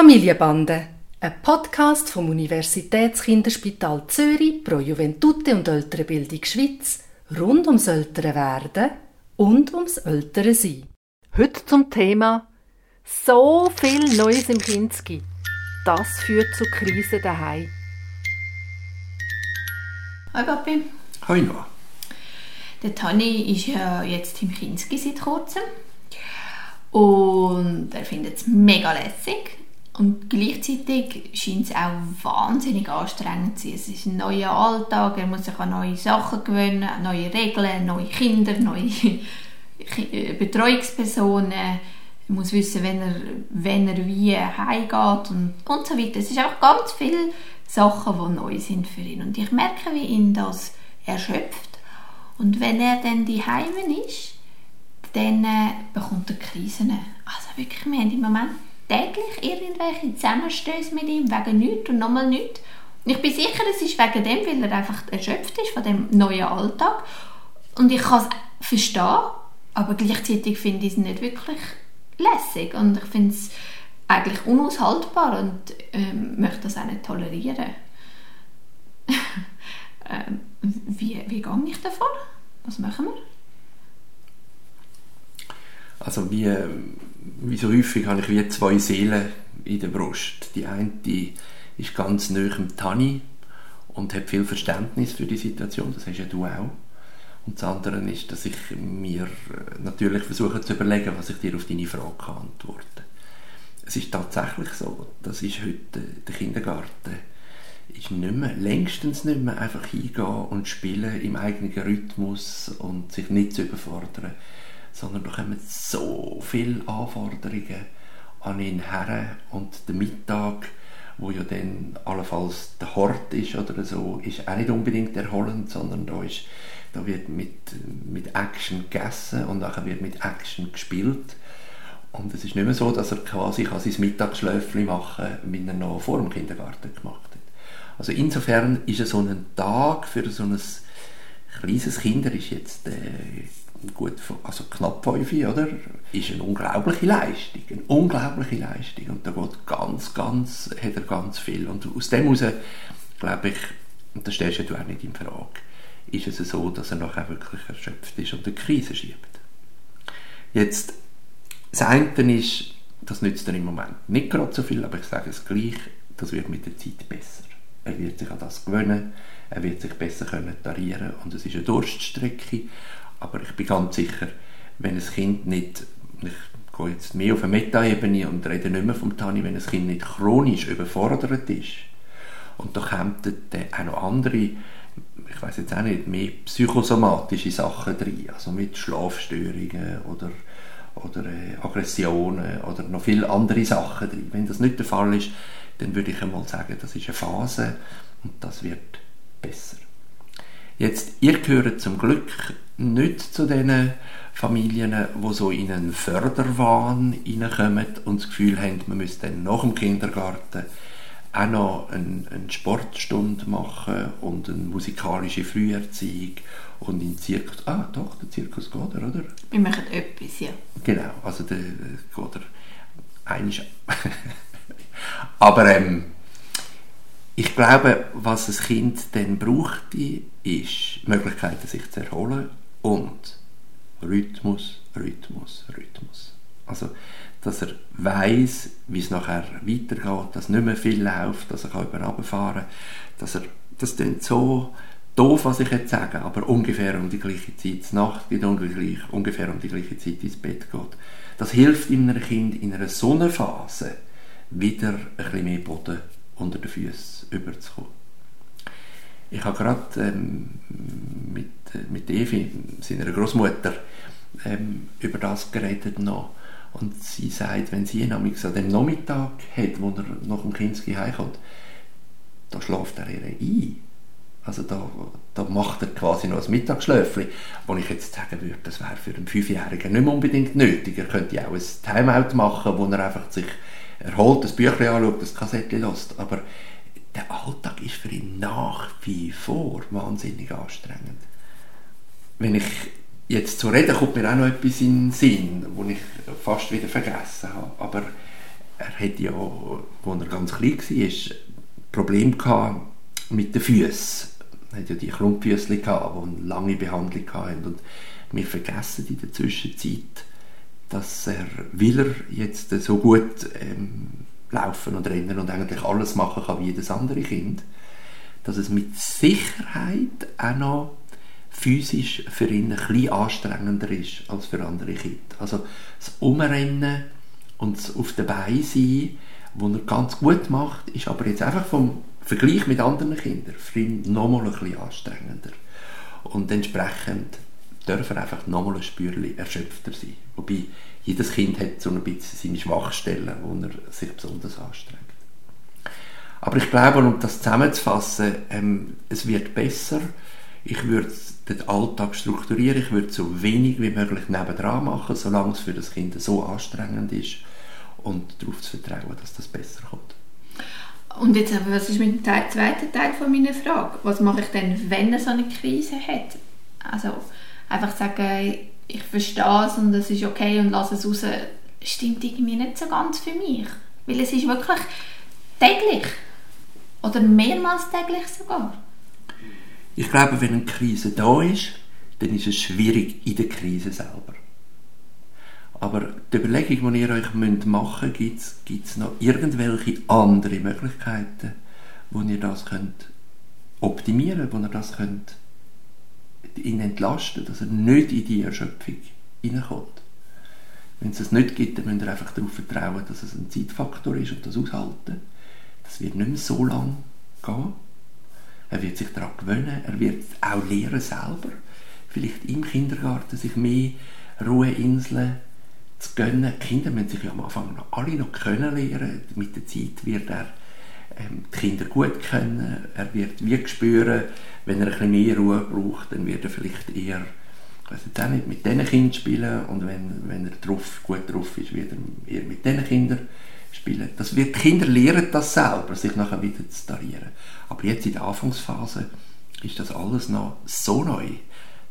Familienbande, ein Podcast vom Universitätskinderspital Zürich pro Juventute und ältere Bildung Schweiz rund ums ältere Werden und ums ältere Sein. Heute zum Thema so viel Neues im Kinski. Das führt zu Krisen daheim. Hi Papi. Hi Noah. Der Tani ist ja jetzt im Kinski seit kurzem und er findet es mega lässig und gleichzeitig scheint es auch wahnsinnig anstrengend zu sein. Es ist ein neuer Alltag, er muss sich an neue Sachen gewöhnen, neue Regeln, neue Kinder, neue äh, Betreuungspersonen. Er muss wissen, wenn er, wenn er wie heimgeht und, und so weiter. Es ist auch ganz viele Sachen, die neu sind für ihn. Und ich merke, wie ihn das erschöpft. Und wenn er dann die Heimen ist, dann äh, bekommt er Krisen. Also wirklich, wir haben im Moment täglich irgendwelche Zusammenstöße mit ihm, wegen nichts und nochmal nichts. Ich bin sicher, es ist wegen dem, weil er einfach erschöpft ist von dem neuen Alltag. Und ich kann es verstehen, aber gleichzeitig finde ich es nicht wirklich lässig. Und ich finde es eigentlich unaushaltbar und ähm, möchte das auch nicht tolerieren. ähm, wie, wie gehe ich davon? Was machen wir? Also wie, wie so häufig habe ich wie zwei Seelen in der Brust. Die eine die ist ganz nah am Tani und hat viel Verständnis für die Situation, das hast ja du auch. Und das andere ist, dass ich mir natürlich versuche zu überlegen, was ich dir auf deine Frage kann. Es ist tatsächlich so, das ist heute der Kindergarten, ist nicht mehr, längstens nicht mehr einfach hingehen und spielen im eigenen Rhythmus und sich nicht zu überfordern sondern da kommen so viele Anforderungen an ihn her und der Mittag, wo ja dann allenfalls der Hort ist oder so, ist auch nicht unbedingt erholend, sondern da, ist, da wird mit, mit Action gegessen und nachher wird mit Action gespielt. Und es ist nicht mehr so, dass er quasi sein Mittagsschläfchen machen kann, wie er noch vor dem Kindergarten gemacht hat. Also insofern ist so ein Tag für so ein kleines Kind, ist jetzt äh, gut, also knapp fünf, oder? Ist eine unglaubliche Leistung, eine unglaubliche Leistung. Und da geht ganz, ganz, hat er ganz viel. Und aus dem heraus, glaube ich, und das stellst du auch nicht in Frage, ist es so, dass er nachher wirklich erschöpft ist und eine Krise schiebt. Jetzt, das eine ist, das nützt er im Moment nicht gerade so viel, aber ich sage es gleich, das wird mit der Zeit besser. Er wird sich an das gewöhnen, er wird sich besser können tarieren und es ist eine Durststrecke aber ich bin ganz sicher, wenn ein Kind nicht, ich gehe jetzt mehr auf eine Metaebene und rede nicht mehr vom Tani, wenn ein Kind nicht chronisch überfordert ist, und da kommen dann auch noch andere, ich weiß jetzt auch nicht, mehr psychosomatische Sachen drin, also mit Schlafstörungen oder, oder äh, Aggressionen oder noch viele andere Sachen drin. Wenn das nicht der Fall ist, dann würde ich einmal sagen, das ist eine Phase und das wird besser. Jetzt, ihr gehört zum Glück nicht zu den Familien, die so in einen Förderwahn hineinkommen und das Gefühl haben, man müsste dann nach dem Kindergarten auch noch eine, eine Sportstunde machen und eine musikalische Früherziehung und in Zirkus. Ah, doch, der Zirkus geht er, oder? Wir machen etwas, ja. Genau, also der geht er einisch. Aber ähm, ich glaube, was ein Kind dann braucht, ist Möglichkeiten, sich zu erholen und Rhythmus, Rhythmus, Rhythmus. Also, dass er weiß, wie es nachher weitergeht, dass nicht mehr viel läuft, dass er über runterfahren kann, dass er das dann so doof, was ich jetzt sage, aber ungefähr um die gleiche Zeit Nacht geht ungefähr, ungefähr um die gleiche Zeit ins Bett geht. Das hilft einem Kind in einer Sonnenphase wieder ein bisschen mehr Boden unter den Füßen überzukommen. Ich habe gerade ähm, mit, äh, mit Evi, seiner Großmutter, ähm, über das geredet noch. Und sie sagt, wenn sie ihn an dem Nachmittag hat, wo er nach dem Kinski heimkommt, da schläft er ihr ein. Also da, da macht er quasi noch ein Mittagsschläfchen, wo ich jetzt sagen würde, das wäre für einen Fünfjährigen nicht mehr unbedingt nötig. Er könnte auch ein Timeout machen, wo er einfach sich erholt, das Büchlein anschaut, das Kassettchen lässt. Aber der Alltag ist für ihn nach wie vor wahnsinnig anstrengend. Wenn ich jetzt zu reden, kommt mir auch noch etwas in den Sinn, wo ich fast wieder vergessen habe. Aber er hat ja, als er ganz klein war, Probleme gehabt mit den Füßen. Er hat ja die Klumpfüßchen die eine lange Behandlung hatten. Und wir vergessen in der Zwischenzeit, dass er, weil er jetzt so gut ähm, laufen und rennen und eigentlich alles machen kann wie jedes andere Kind, dass es mit Sicherheit auch noch physisch für ihn ein anstrengender ist als für andere Kinder. Also das Umrennen und das auf den Beinen sein, was er ganz gut macht, ist aber jetzt einfach vom Vergleich mit anderen Kindern für ihn nochmal ein bisschen anstrengender. Und entsprechend darf er einfach nochmal ein Spürchen erschöpfter sein. Wobei jedes Kind hat so ein bisschen seine Schwachstellen, wo er sich besonders anstrengt. Aber ich glaube, um das zusammenzufassen, ähm, es wird besser. Ich würde den Alltag strukturieren, ich würde so wenig wie möglich nebendran machen, solange es für das Kind so anstrengend ist und darauf zu vertrauen, dass das besser kommt. Und jetzt, was ist mit dem zweiten Teil von meiner Frage? Was mache ich denn, wenn er so eine Krise hat? Also einfach sagen, ich verstehe es und es ist okay und lasse es raus, stimmt irgendwie nicht so ganz für mich. Weil es ist wirklich täglich. Oder mehrmals täglich sogar. Ich glaube, wenn eine Krise da ist, dann ist es schwierig in der Krise selber. Aber die Überlegung, die ihr euch machen müsst, gibt es noch irgendwelche andere Möglichkeiten, wo ihr das könnt optimieren könnt, wo ihr das könnt ihn entlasten, dass er nicht in die Erschöpfung hineinkommt. Wenn es das nicht gibt, dann müsst ihr einfach darauf vertrauen, dass es ein Zeitfaktor ist und das aushalten. Das wird nicht mehr so lange gehen. Er wird sich daran gewöhnen, er wird auch lernen selber, vielleicht im Kindergarten sich mehr Ruheinseln zu gönnen. Die Kinder müssen sich am Anfang noch alle noch können lernen. Mit der Zeit wird er ähm, die Kinder gut kennen. Er wird wie spüren, wenn er ein mehr Ruhe braucht, dann wird er vielleicht eher auch nicht, mit diesen Kindern spielen und wenn, wenn er drauf, gut drauf ist, wird er eher mit diesen Kindern spielen. Das wird, die Kinder lernen das selber, sich nachher wieder zu tarieren. Aber jetzt in der Anfangsphase ist das alles noch so neu,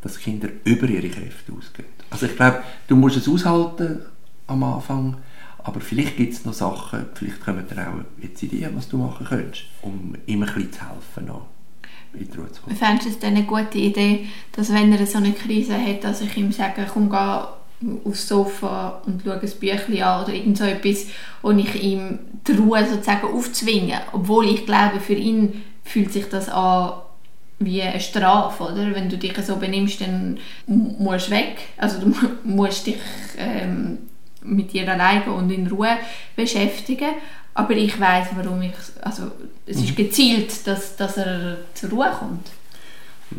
dass Kinder über ihre Kräfte ausgehen. Also ich glaube, du musst es aushalten am Anfang, aber vielleicht gibt es noch Sachen, vielleicht kommen dir auch jetzt Ideen, was du machen könntest, um ihm ein bisschen zu helfen. Noch. Fändest du es eine gute Idee, dass wenn er so eine Krise hat, dass ich ihm sage, komm, geh aufs Sofa und schau ein Büchlein an oder irgend so etwas und ich ihm die Ruhe sozusagen aufzwingen. Obwohl ich glaube, für ihn fühlt sich das an wie eine Strafe, oder? Wenn du dich so benimmst, dann musst du weg. Also du musst dich ähm, mit dir alleine und in Ruhe beschäftigen. Aber ich weiß, warum ich, also es ist mhm. gezielt, dass, dass er zur Ruhe kommt.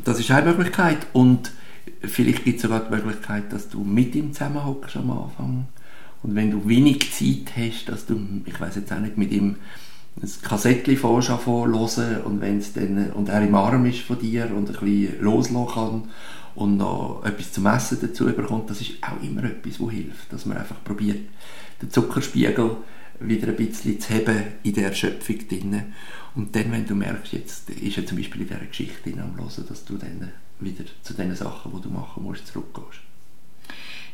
Das ist eine Möglichkeit und vielleicht gibt es sogar die Möglichkeit, dass du mit ihm zusammenhockst am Anfang und wenn du wenig Zeit hast, dass du, ich weiß jetzt auch nicht, mit ihm ein Kassettchen fährst hören und wenn's dann, und er im Arm ist von dir und ein bisschen loslassen kann und noch etwas zum Essen dazu bekommt, das ist auch immer etwas, was hilft, dass man einfach probiert, den Zuckerspiegel wieder ein bisschen zu haben in der Erschöpfung drin. Und dann, wenn du merkst, jetzt ist er zum Beispiel in dieser Geschichte am Hören, dass du dann wieder zu den Sachen, die du machen musst, zurückgehst.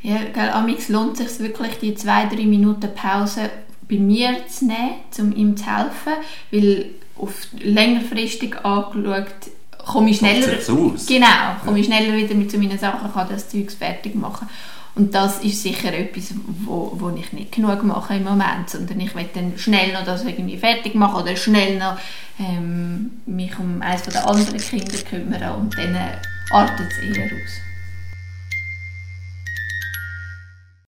Ja, gell, amix lohnt es sich wirklich, die zwei, drei Minuten Pause bei mir zu nehmen, um ihm zu helfen, weil auf längerfristig angeschaut komme ich schneller, genau, komme ich schneller wieder mit zu meinen Sachen, kann das Zeug fertig machen. Und das ist sicher etwas, wo, wo ich nicht genug mache im Moment, sondern ich will dann schnell noch das irgendwie fertig machen oder schnell noch ähm, mich um eines der anderen Kinder kümmern und dann artet es eher aus.